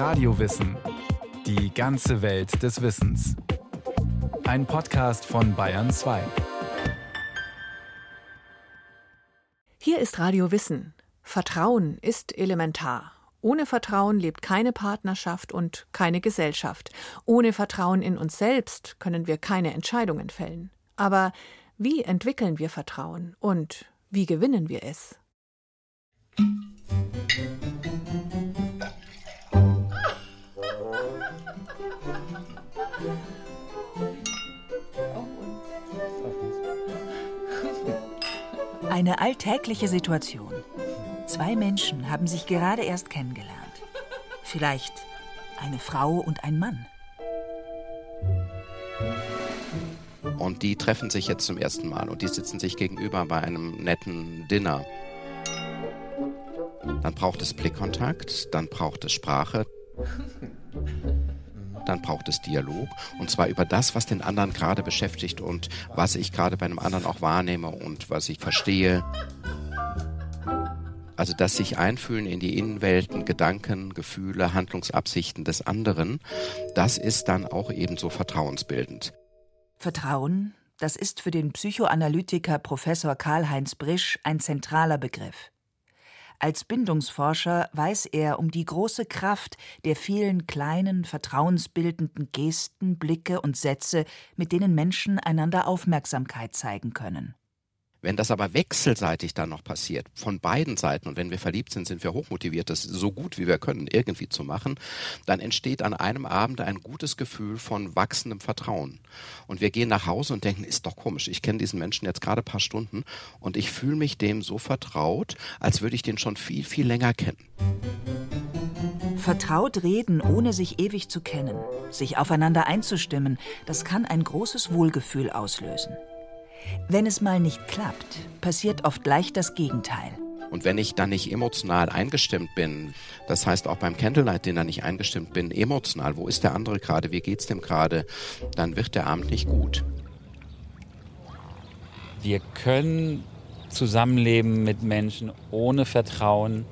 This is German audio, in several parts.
Radiowissen. Die ganze Welt des Wissens. Ein Podcast von Bayern 2. Hier ist Radio Wissen. Vertrauen ist elementar. Ohne Vertrauen lebt keine Partnerschaft und keine Gesellschaft. Ohne Vertrauen in uns selbst können wir keine Entscheidungen fällen. Aber wie entwickeln wir Vertrauen und wie gewinnen wir es? Eine alltägliche Situation. Zwei Menschen haben sich gerade erst kennengelernt. Vielleicht eine Frau und ein Mann. Und die treffen sich jetzt zum ersten Mal und die sitzen sich gegenüber bei einem netten Dinner. Dann braucht es Blickkontakt, dann braucht es Sprache, dann braucht es Dialog und zwar über das, was den anderen gerade beschäftigt und was ich gerade bei einem anderen auch wahrnehme und was ich verstehe. Also das sich einfühlen in die Innenwelten, Gedanken, Gefühle, Handlungsabsichten des anderen, das ist dann auch ebenso vertrauensbildend. Vertrauen, das ist für den Psychoanalytiker Professor Karl-Heinz Brisch ein zentraler Begriff. Als Bindungsforscher weiß er um die große Kraft der vielen kleinen, vertrauensbildenden Gesten, Blicke und Sätze, mit denen Menschen einander Aufmerksamkeit zeigen können. Wenn das aber wechselseitig dann noch passiert, von beiden Seiten, und wenn wir verliebt sind, sind wir hochmotiviert, das so gut wie wir können irgendwie zu machen, dann entsteht an einem Abend ein gutes Gefühl von wachsendem Vertrauen. Und wir gehen nach Hause und denken, ist doch komisch, ich kenne diesen Menschen jetzt gerade ein paar Stunden und ich fühle mich dem so vertraut, als würde ich den schon viel, viel länger kennen. Vertraut reden, ohne sich ewig zu kennen, sich aufeinander einzustimmen, das kann ein großes Wohlgefühl auslösen. Wenn es mal nicht klappt, passiert oft leicht das Gegenteil. Und wenn ich dann nicht emotional eingestimmt bin, das heißt auch beim Candlelight Dinner nicht eingestimmt bin, emotional, wo ist der andere gerade, wie geht's dem gerade, dann wird der Abend nicht gut. Wir können zusammenleben mit Menschen ohne Vertrauen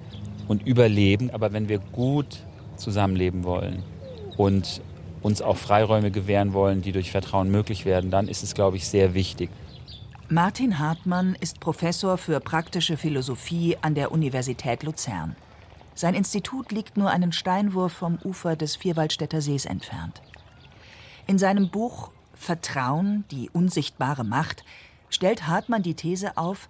und überleben, aber wenn wir gut zusammenleben wollen und uns auch Freiräume gewähren wollen, die durch Vertrauen möglich werden, dann ist es, glaube ich, sehr wichtig. Martin Hartmann ist Professor für praktische Philosophie an der Universität Luzern. Sein Institut liegt nur einen Steinwurf vom Ufer des Vierwaldstätter Sees entfernt. In seinem Buch Vertrauen, die unsichtbare Macht, stellt Hartmann die These auf,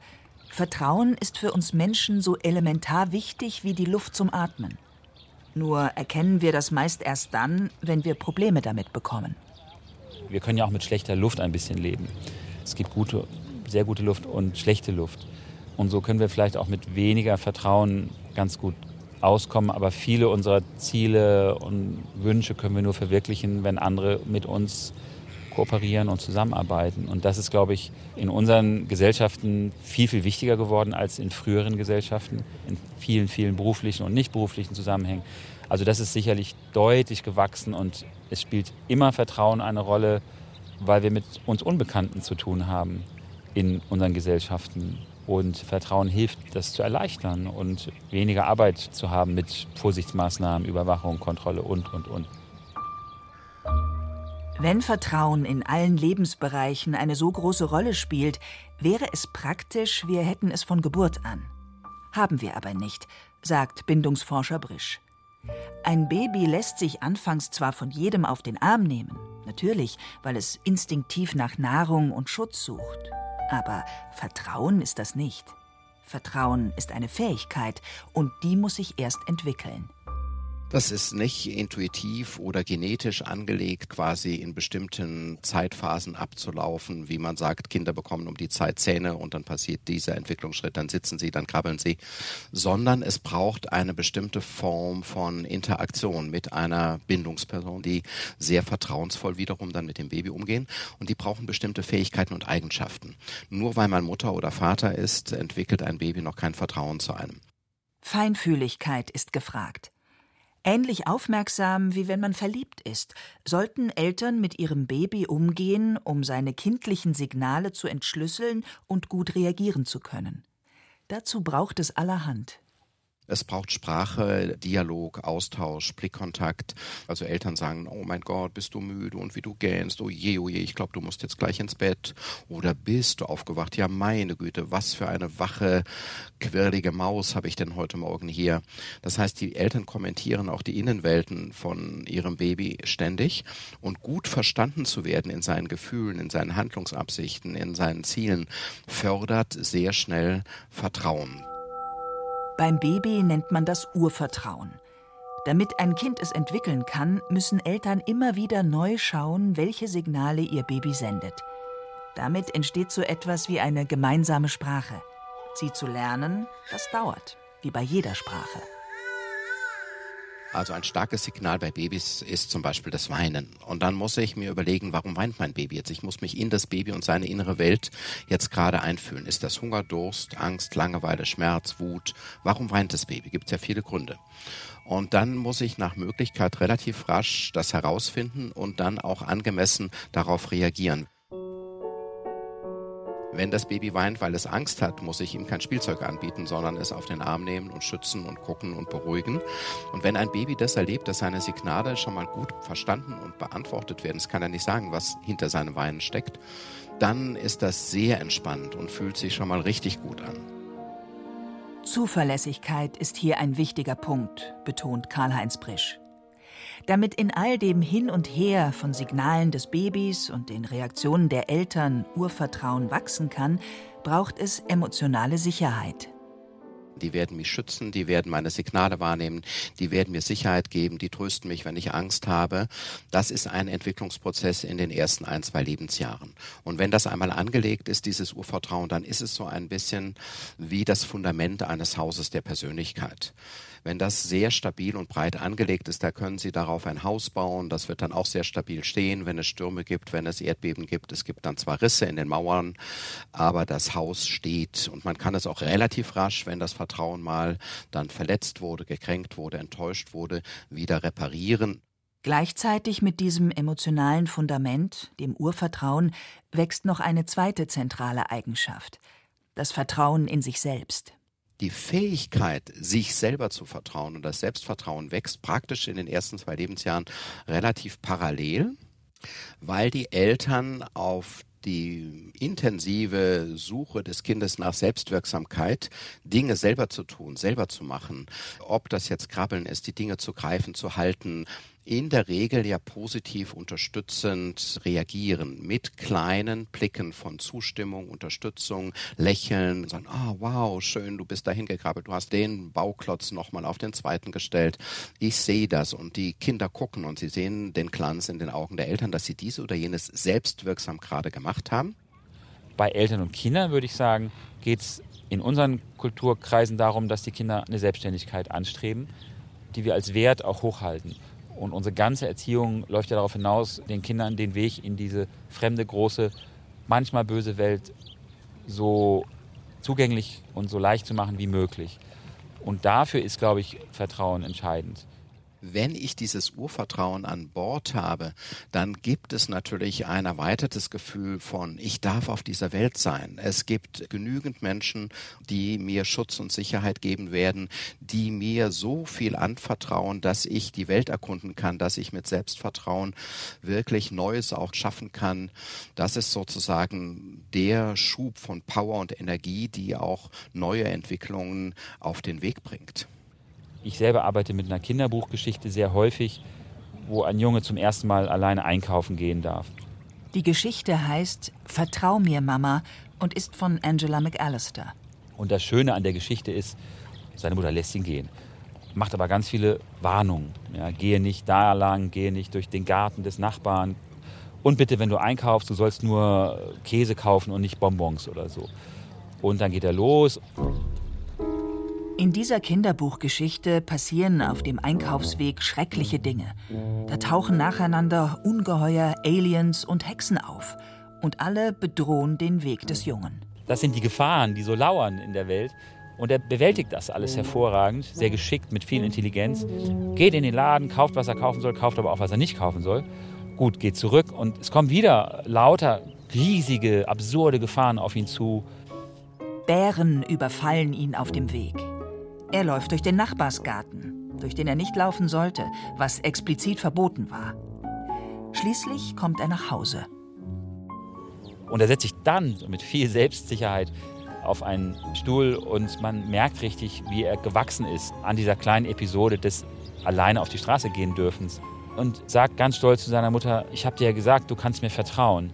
Vertrauen ist für uns Menschen so elementar wichtig wie die Luft zum Atmen. Nur erkennen wir das meist erst dann, wenn wir Probleme damit bekommen. Wir können ja auch mit schlechter Luft ein bisschen leben. Es gibt gute sehr gute Luft und schlechte Luft. Und so können wir vielleicht auch mit weniger Vertrauen ganz gut auskommen. Aber viele unserer Ziele und Wünsche können wir nur verwirklichen, wenn andere mit uns kooperieren und zusammenarbeiten. Und das ist, glaube ich, in unseren Gesellschaften viel, viel wichtiger geworden als in früheren Gesellschaften, in vielen, vielen beruflichen und nicht beruflichen Zusammenhängen. Also das ist sicherlich deutlich gewachsen und es spielt immer Vertrauen eine Rolle, weil wir mit uns Unbekannten zu tun haben in unseren Gesellschaften. Und Vertrauen hilft, das zu erleichtern und weniger Arbeit zu haben mit Vorsichtsmaßnahmen, Überwachung, Kontrolle und, und, und. Wenn Vertrauen in allen Lebensbereichen eine so große Rolle spielt, wäre es praktisch, wir hätten es von Geburt an. Haben wir aber nicht, sagt Bindungsforscher Brisch. Ein Baby lässt sich anfangs zwar von jedem auf den Arm nehmen, natürlich, weil es instinktiv nach Nahrung und Schutz sucht. Aber Vertrauen ist das nicht. Vertrauen ist eine Fähigkeit und die muss sich erst entwickeln. Das ist nicht intuitiv oder genetisch angelegt, quasi in bestimmten Zeitphasen abzulaufen, wie man sagt, Kinder bekommen um die Zeit Zähne und dann passiert dieser Entwicklungsschritt, dann sitzen sie, dann krabbeln sie, sondern es braucht eine bestimmte Form von Interaktion mit einer Bindungsperson, die sehr vertrauensvoll wiederum dann mit dem Baby umgehen und die brauchen bestimmte Fähigkeiten und Eigenschaften. Nur weil man Mutter oder Vater ist, entwickelt ein Baby noch kein Vertrauen zu einem. Feinfühligkeit ist gefragt. Ähnlich aufmerksam, wie wenn man verliebt ist, sollten Eltern mit ihrem Baby umgehen, um seine kindlichen Signale zu entschlüsseln und gut reagieren zu können. Dazu braucht es allerhand. Es braucht Sprache, Dialog, Austausch, Blickkontakt. Also Eltern sagen, oh mein Gott, bist du müde und wie du gähnst, oh je, oh je, ich glaube, du musst jetzt gleich ins Bett. Oder bist du aufgewacht? Ja, meine Güte, was für eine wache, quirlige Maus habe ich denn heute Morgen hier. Das heißt, die Eltern kommentieren auch die Innenwelten von ihrem Baby ständig und gut verstanden zu werden in seinen Gefühlen, in seinen Handlungsabsichten, in seinen Zielen, fördert sehr schnell Vertrauen. Beim Baby nennt man das Urvertrauen. Damit ein Kind es entwickeln kann, müssen Eltern immer wieder neu schauen, welche Signale ihr Baby sendet. Damit entsteht so etwas wie eine gemeinsame Sprache. Sie zu lernen, das dauert, wie bei jeder Sprache. Also ein starkes Signal bei Babys ist zum Beispiel das Weinen. Und dann muss ich mir überlegen, warum weint mein Baby jetzt? Ich muss mich in das Baby und seine innere Welt jetzt gerade einfühlen. Ist das Hunger, Durst, Angst, Langeweile, Schmerz, Wut? Warum weint das Baby? Gibt es ja viele Gründe. Und dann muss ich nach Möglichkeit relativ rasch das herausfinden und dann auch angemessen darauf reagieren. Wenn das Baby weint, weil es Angst hat, muss ich ihm kein Spielzeug anbieten, sondern es auf den Arm nehmen und schützen und gucken und beruhigen. Und wenn ein Baby das erlebt, dass seine Signale schon mal gut verstanden und beantwortet werden, es kann ja nicht sagen, was hinter seinem Weinen steckt, dann ist das sehr entspannt und fühlt sich schon mal richtig gut an. Zuverlässigkeit ist hier ein wichtiger Punkt, betont Karl-Heinz Brisch. Damit in all dem Hin und Her von Signalen des Babys und den Reaktionen der Eltern Urvertrauen wachsen kann, braucht es emotionale Sicherheit. Die werden mich schützen, die werden meine Signale wahrnehmen, die werden mir Sicherheit geben, die trösten mich, wenn ich Angst habe. Das ist ein Entwicklungsprozess in den ersten ein, zwei Lebensjahren. Und wenn das einmal angelegt ist, dieses Urvertrauen, dann ist es so ein bisschen wie das Fundament eines Hauses der Persönlichkeit. Wenn das sehr stabil und breit angelegt ist, da können Sie darauf ein Haus bauen. Das wird dann auch sehr stabil stehen, wenn es Stürme gibt, wenn es Erdbeben gibt. Es gibt dann zwar Risse in den Mauern, aber das Haus steht und man kann es auch relativ rasch, wenn das Vertrauen mal dann verletzt wurde, gekränkt wurde, enttäuscht wurde, wieder reparieren. Gleichzeitig mit diesem emotionalen Fundament, dem Urvertrauen, wächst noch eine zweite zentrale Eigenschaft, das Vertrauen in sich selbst die Fähigkeit, sich selber zu vertrauen und das Selbstvertrauen wächst praktisch in den ersten zwei Lebensjahren relativ parallel, weil die Eltern auf die intensive Suche des Kindes nach Selbstwirksamkeit, Dinge selber zu tun, selber zu machen, ob das jetzt Krabbeln ist, die Dinge zu greifen, zu halten, in der Regel ja positiv unterstützend reagieren mit kleinen Blicken von Zustimmung, Unterstützung, Lächeln, sagen, ah, oh, wow, schön, du bist dahin gekrabbelt, du hast den Bauklotz nochmal auf den zweiten gestellt. Ich sehe das und die Kinder gucken und sie sehen den Glanz in den Augen der Eltern, dass sie dies oder jenes selbstwirksam gerade gemacht haben. Bei Eltern und Kindern würde ich sagen, geht es in unseren Kulturkreisen darum, dass die Kinder eine Selbstständigkeit anstreben, die wir als Wert auch hochhalten. Und unsere ganze Erziehung läuft ja darauf hinaus, den Kindern den Weg in diese fremde, große, manchmal böse Welt so zugänglich und so leicht zu machen wie möglich. Und dafür ist, glaube ich, Vertrauen entscheidend wenn ich dieses Urvertrauen an Bord habe, dann gibt es natürlich ein erweitertes Gefühl von, ich darf auf dieser Welt sein. Es gibt genügend Menschen, die mir Schutz und Sicherheit geben werden, die mir so viel anvertrauen, dass ich die Welt erkunden kann, dass ich mit Selbstvertrauen wirklich Neues auch schaffen kann. Das ist sozusagen der Schub von Power und Energie, die auch neue Entwicklungen auf den Weg bringt. Ich selber arbeite mit einer Kinderbuchgeschichte sehr häufig, wo ein Junge zum ersten Mal alleine einkaufen gehen darf. Die Geschichte heißt Vertrau mir, Mama und ist von Angela McAllister. Und das Schöne an der Geschichte ist, seine Mutter lässt ihn gehen, macht aber ganz viele Warnungen. Ja, gehe nicht da lang, gehe nicht durch den Garten des Nachbarn. Und bitte, wenn du einkaufst, du sollst nur Käse kaufen und nicht Bonbons oder so. Und dann geht er los in dieser Kinderbuchgeschichte passieren auf dem Einkaufsweg schreckliche Dinge. Da tauchen nacheinander Ungeheuer, Aliens und Hexen auf. Und alle bedrohen den Weg des Jungen. Das sind die Gefahren, die so lauern in der Welt. Und er bewältigt das alles hervorragend, sehr geschickt, mit viel Intelligenz. Geht in den Laden, kauft, was er kaufen soll, kauft aber auch, was er nicht kaufen soll. Gut, geht zurück und es kommen wieder lauter riesige, absurde Gefahren auf ihn zu. Bären überfallen ihn auf dem Weg. Er läuft durch den Nachbarsgarten, durch den er nicht laufen sollte, was explizit verboten war. Schließlich kommt er nach Hause. Und er setzt sich dann mit viel Selbstsicherheit auf einen Stuhl und man merkt richtig, wie er gewachsen ist an dieser kleinen Episode des alleine auf die Straße gehen dürfens. Und sagt ganz stolz zu seiner Mutter, ich habe dir ja gesagt, du kannst mir vertrauen.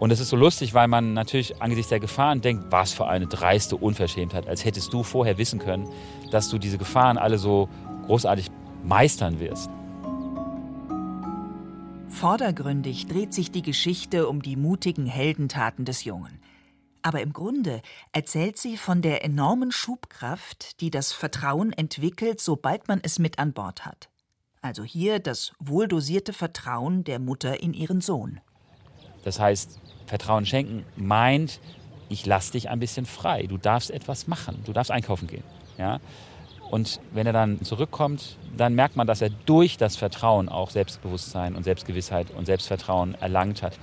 Und es ist so lustig, weil man natürlich angesichts der Gefahren denkt, was für eine dreiste Unverschämtheit, als hättest du vorher wissen können, dass du diese Gefahren alle so großartig meistern wirst. Vordergründig dreht sich die Geschichte um die mutigen Heldentaten des Jungen. Aber im Grunde erzählt sie von der enormen Schubkraft, die das Vertrauen entwickelt, sobald man es mit an Bord hat. Also hier das wohldosierte Vertrauen der Mutter in ihren Sohn. Das heißt, Vertrauen schenken meint, ich lasse dich ein bisschen frei. Du darfst etwas machen. Du darfst einkaufen gehen. Ja? Und wenn er dann zurückkommt, dann merkt man, dass er durch das Vertrauen auch Selbstbewusstsein und Selbstgewissheit und Selbstvertrauen erlangt hat.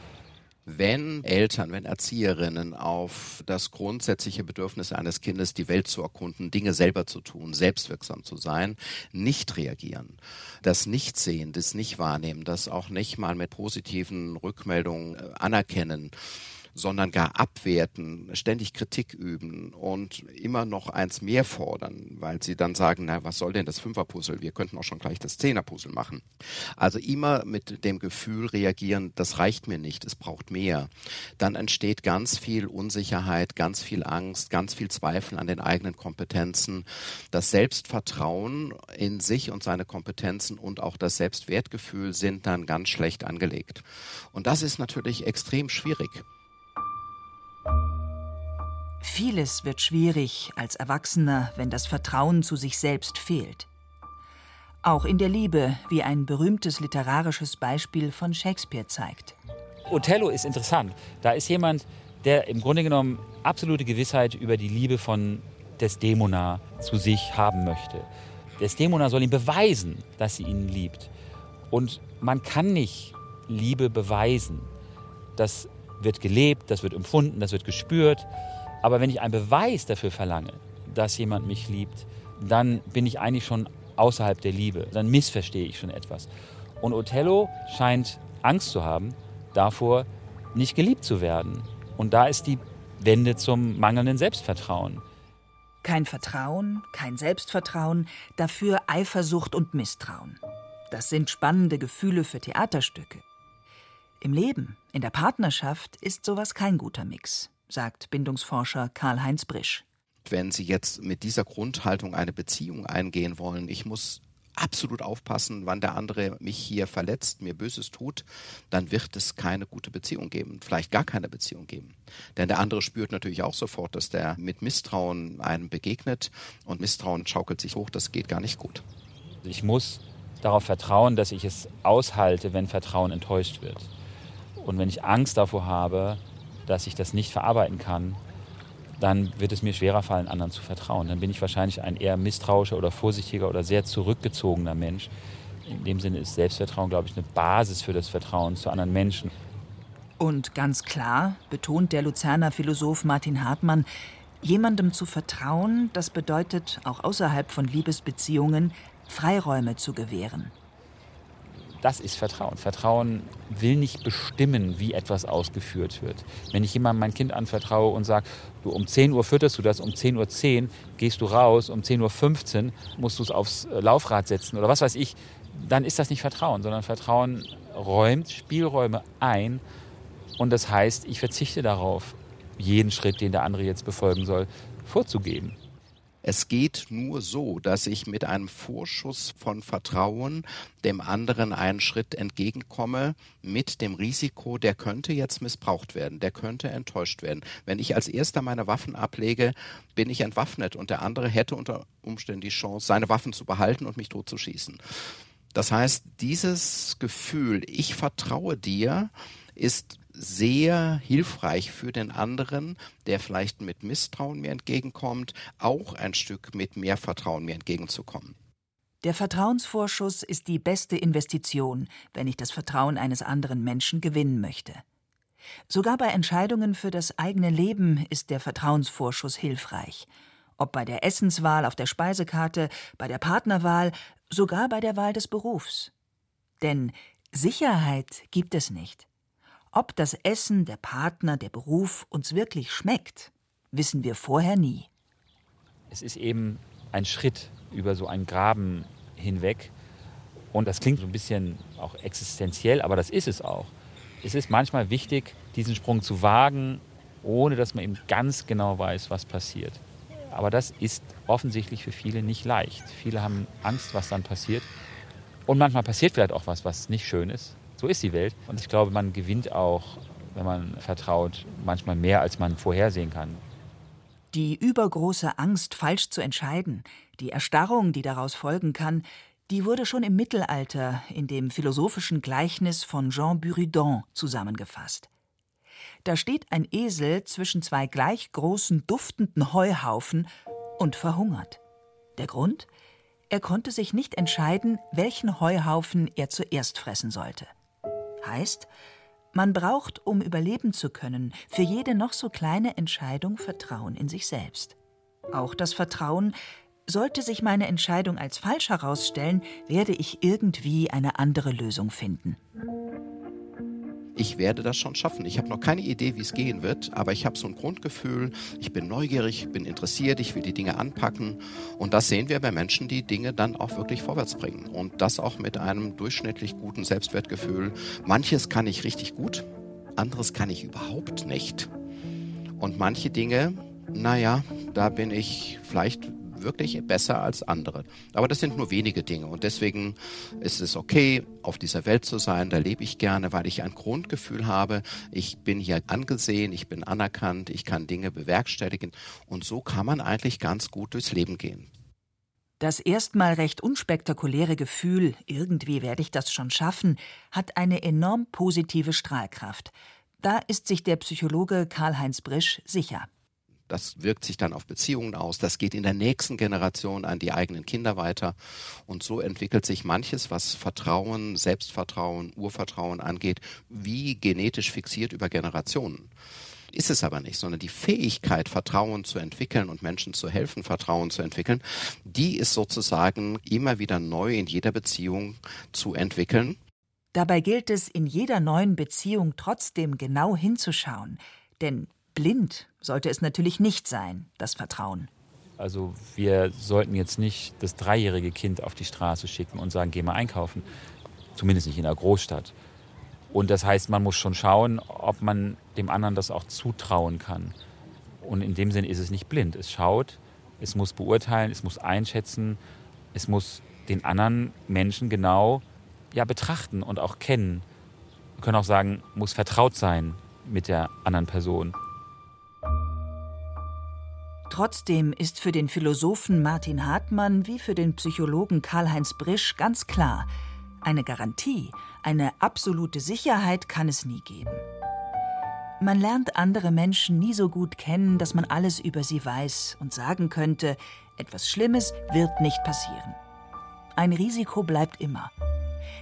Wenn Eltern, wenn Erzieherinnen auf das grundsätzliche Bedürfnis eines Kindes, die Welt zu erkunden, Dinge selber zu tun, selbstwirksam zu sein, nicht reagieren, das Nichtsehen, das Nicht-Wahrnehmen, das auch nicht mal mit positiven Rückmeldungen äh, anerkennen, sondern gar abwerten, ständig Kritik üben und immer noch eins mehr fordern, weil sie dann sagen, na, was soll denn das Fünferpuzzle? Wir könnten auch schon gleich das Zehnerpuzzle machen. Also immer mit dem Gefühl reagieren, das reicht mir nicht, es braucht mehr. Dann entsteht ganz viel Unsicherheit, ganz viel Angst, ganz viel Zweifel an den eigenen Kompetenzen. Das Selbstvertrauen in sich und seine Kompetenzen und auch das Selbstwertgefühl sind dann ganz schlecht angelegt. Und das ist natürlich extrem schwierig. Vieles wird schwierig als Erwachsener, wenn das Vertrauen zu sich selbst fehlt. Auch in der Liebe, wie ein berühmtes literarisches Beispiel von Shakespeare zeigt. Othello ist interessant. Da ist jemand, der im Grunde genommen absolute Gewissheit über die Liebe von Desdemona zu sich haben möchte. Desdemona soll ihm beweisen, dass sie ihn liebt. Und man kann nicht Liebe beweisen. Das wird gelebt, das wird empfunden, das wird gespürt. Aber wenn ich einen Beweis dafür verlange, dass jemand mich liebt, dann bin ich eigentlich schon außerhalb der Liebe. Dann missverstehe ich schon etwas. Und Othello scheint Angst zu haben davor, nicht geliebt zu werden. Und da ist die Wende zum mangelnden Selbstvertrauen. Kein Vertrauen, kein Selbstvertrauen, dafür Eifersucht und Misstrauen. Das sind spannende Gefühle für Theaterstücke. Im Leben, in der Partnerschaft ist sowas kein guter Mix sagt Bindungsforscher Karl-Heinz Brisch. Wenn Sie jetzt mit dieser Grundhaltung eine Beziehung eingehen wollen, ich muss absolut aufpassen, wann der andere mich hier verletzt, mir Böses tut, dann wird es keine gute Beziehung geben, vielleicht gar keine Beziehung geben. Denn der andere spürt natürlich auch sofort, dass der mit Misstrauen einem begegnet und Misstrauen schaukelt sich hoch, das geht gar nicht gut. Ich muss darauf vertrauen, dass ich es aushalte, wenn Vertrauen enttäuscht wird. Und wenn ich Angst davor habe, dass ich das nicht verarbeiten kann, dann wird es mir schwerer fallen, anderen zu vertrauen. Dann bin ich wahrscheinlich ein eher misstrauischer oder vorsichtiger oder sehr zurückgezogener Mensch. In dem Sinne ist Selbstvertrauen, glaube ich, eine Basis für das Vertrauen zu anderen Menschen. Und ganz klar betont der Luzerner Philosoph Martin Hartmann, jemandem zu vertrauen, das bedeutet auch außerhalb von Liebesbeziehungen Freiräume zu gewähren. Das ist Vertrauen. Vertrauen will nicht bestimmen, wie etwas ausgeführt wird. Wenn ich jemandem mein Kind anvertraue und sage, du um 10 Uhr fütterst du das, um 10.10 Uhr gehst du raus, um 10.15 Uhr musst du es aufs äh, Laufrad setzen oder was weiß ich, dann ist das nicht Vertrauen, sondern Vertrauen räumt Spielräume ein und das heißt, ich verzichte darauf, jeden Schritt, den der andere jetzt befolgen soll, vorzugeben. Es geht nur so, dass ich mit einem Vorschuss von Vertrauen dem anderen einen Schritt entgegenkomme mit dem Risiko, der könnte jetzt missbraucht werden, der könnte enttäuscht werden. Wenn ich als erster meine Waffen ablege, bin ich entwaffnet und der andere hätte unter Umständen die Chance, seine Waffen zu behalten und mich totzuschießen. Das heißt, dieses Gefühl, ich vertraue dir, ist sehr hilfreich für den anderen, der vielleicht mit Misstrauen mir entgegenkommt, auch ein Stück mit mehr Vertrauen mir entgegenzukommen. Der Vertrauensvorschuss ist die beste Investition, wenn ich das Vertrauen eines anderen Menschen gewinnen möchte. Sogar bei Entscheidungen für das eigene Leben ist der Vertrauensvorschuss hilfreich. Ob bei der Essenswahl auf der Speisekarte, bei der Partnerwahl, sogar bei der Wahl des Berufs. Denn Sicherheit gibt es nicht. Ob das Essen, der Partner, der Beruf uns wirklich schmeckt, wissen wir vorher nie. Es ist eben ein Schritt über so einen Graben hinweg. Und das klingt so ein bisschen auch existenziell, aber das ist es auch. Es ist manchmal wichtig, diesen Sprung zu wagen, ohne dass man eben ganz genau weiß, was passiert. Aber das ist offensichtlich für viele nicht leicht. Viele haben Angst, was dann passiert. Und manchmal passiert vielleicht auch was, was nicht schön ist. So ist die Welt. Und ich glaube, man gewinnt auch, wenn man vertraut, manchmal mehr, als man vorhersehen kann. Die übergroße Angst, falsch zu entscheiden, die Erstarrung, die daraus folgen kann, die wurde schon im Mittelalter in dem philosophischen Gleichnis von Jean Buridan zusammengefasst. Da steht ein Esel zwischen zwei gleich großen duftenden Heuhaufen und verhungert. Der Grund? Er konnte sich nicht entscheiden, welchen Heuhaufen er zuerst fressen sollte. Heißt, man braucht, um überleben zu können, für jede noch so kleine Entscheidung Vertrauen in sich selbst. Auch das Vertrauen, sollte sich meine Entscheidung als falsch herausstellen, werde ich irgendwie eine andere Lösung finden ich werde das schon schaffen. Ich habe noch keine Idee, wie es gehen wird, aber ich habe so ein Grundgefühl, ich bin neugierig, bin interessiert, ich will die Dinge anpacken. Und das sehen wir bei Menschen, die Dinge dann auch wirklich vorwärts bringen. Und das auch mit einem durchschnittlich guten Selbstwertgefühl. Manches kann ich richtig gut, anderes kann ich überhaupt nicht. Und manche Dinge, naja, da bin ich vielleicht wirklich besser als andere. Aber das sind nur wenige Dinge und deswegen ist es okay, auf dieser Welt zu sein. Da lebe ich gerne, weil ich ein Grundgefühl habe, ich bin hier angesehen, ich bin anerkannt, ich kann Dinge bewerkstelligen und so kann man eigentlich ganz gut durchs Leben gehen. Das erstmal recht unspektakuläre Gefühl, irgendwie werde ich das schon schaffen, hat eine enorm positive Strahlkraft. Da ist sich der Psychologe Karl-Heinz Brisch sicher. Das wirkt sich dann auf Beziehungen aus. Das geht in der nächsten Generation an die eigenen Kinder weiter. Und so entwickelt sich manches, was Vertrauen, Selbstvertrauen, Urvertrauen angeht, wie genetisch fixiert über Generationen. Ist es aber nicht, sondern die Fähigkeit, Vertrauen zu entwickeln und Menschen zu helfen, Vertrauen zu entwickeln, die ist sozusagen immer wieder neu in jeder Beziehung zu entwickeln. Dabei gilt es, in jeder neuen Beziehung trotzdem genau hinzuschauen. Denn Blind sollte es natürlich nicht sein, das Vertrauen. Also wir sollten jetzt nicht das dreijährige Kind auf die Straße schicken und sagen, geh mal einkaufen. Zumindest nicht in einer Großstadt. Und das heißt, man muss schon schauen, ob man dem anderen das auch zutrauen kann. Und in dem Sinn ist es nicht blind. Es schaut, es muss beurteilen, es muss einschätzen, es muss den anderen Menschen genau ja, betrachten und auch kennen. Wir können auch sagen, muss vertraut sein mit der anderen Person. Trotzdem ist für den Philosophen Martin Hartmann wie für den Psychologen Karl-Heinz Brisch ganz klar, eine Garantie, eine absolute Sicherheit kann es nie geben. Man lernt andere Menschen nie so gut kennen, dass man alles über sie weiß und sagen könnte, etwas Schlimmes wird nicht passieren. Ein Risiko bleibt immer.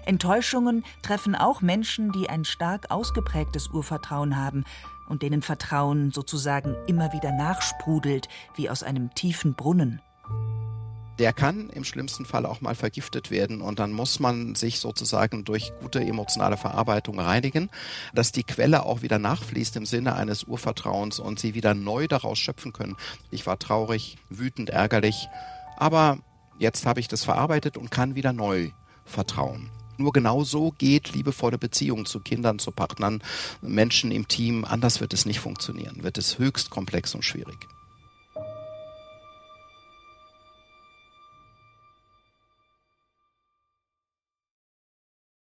Enttäuschungen treffen auch Menschen, die ein stark ausgeprägtes Urvertrauen haben und denen Vertrauen sozusagen immer wieder nachsprudelt, wie aus einem tiefen Brunnen. Der kann im schlimmsten Fall auch mal vergiftet werden und dann muss man sich sozusagen durch gute emotionale Verarbeitung reinigen, dass die Quelle auch wieder nachfließt im Sinne eines Urvertrauens und sie wieder neu daraus schöpfen können. Ich war traurig, wütend, ärgerlich, aber jetzt habe ich das verarbeitet und kann wieder neu vertrauen. Nur genau so geht liebevolle Beziehung zu Kindern, zu Partnern, Menschen im Team. Anders wird es nicht funktionieren, wird es höchst komplex und schwierig.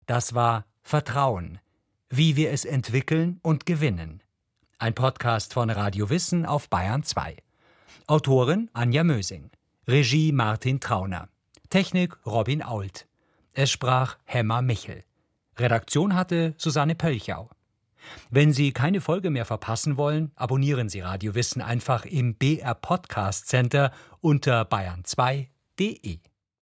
Das war Vertrauen, wie wir es entwickeln und gewinnen. Ein Podcast von Radio Wissen auf Bayern 2. Autorin Anja Mösing. Regie Martin Trauner. Technik Robin Ault. Es sprach Hemmer Michel. Redaktion hatte Susanne Pölchau. Wenn Sie keine Folge mehr verpassen wollen, abonnieren Sie Radio Wissen einfach im BR Podcast Center unter bayern2.de.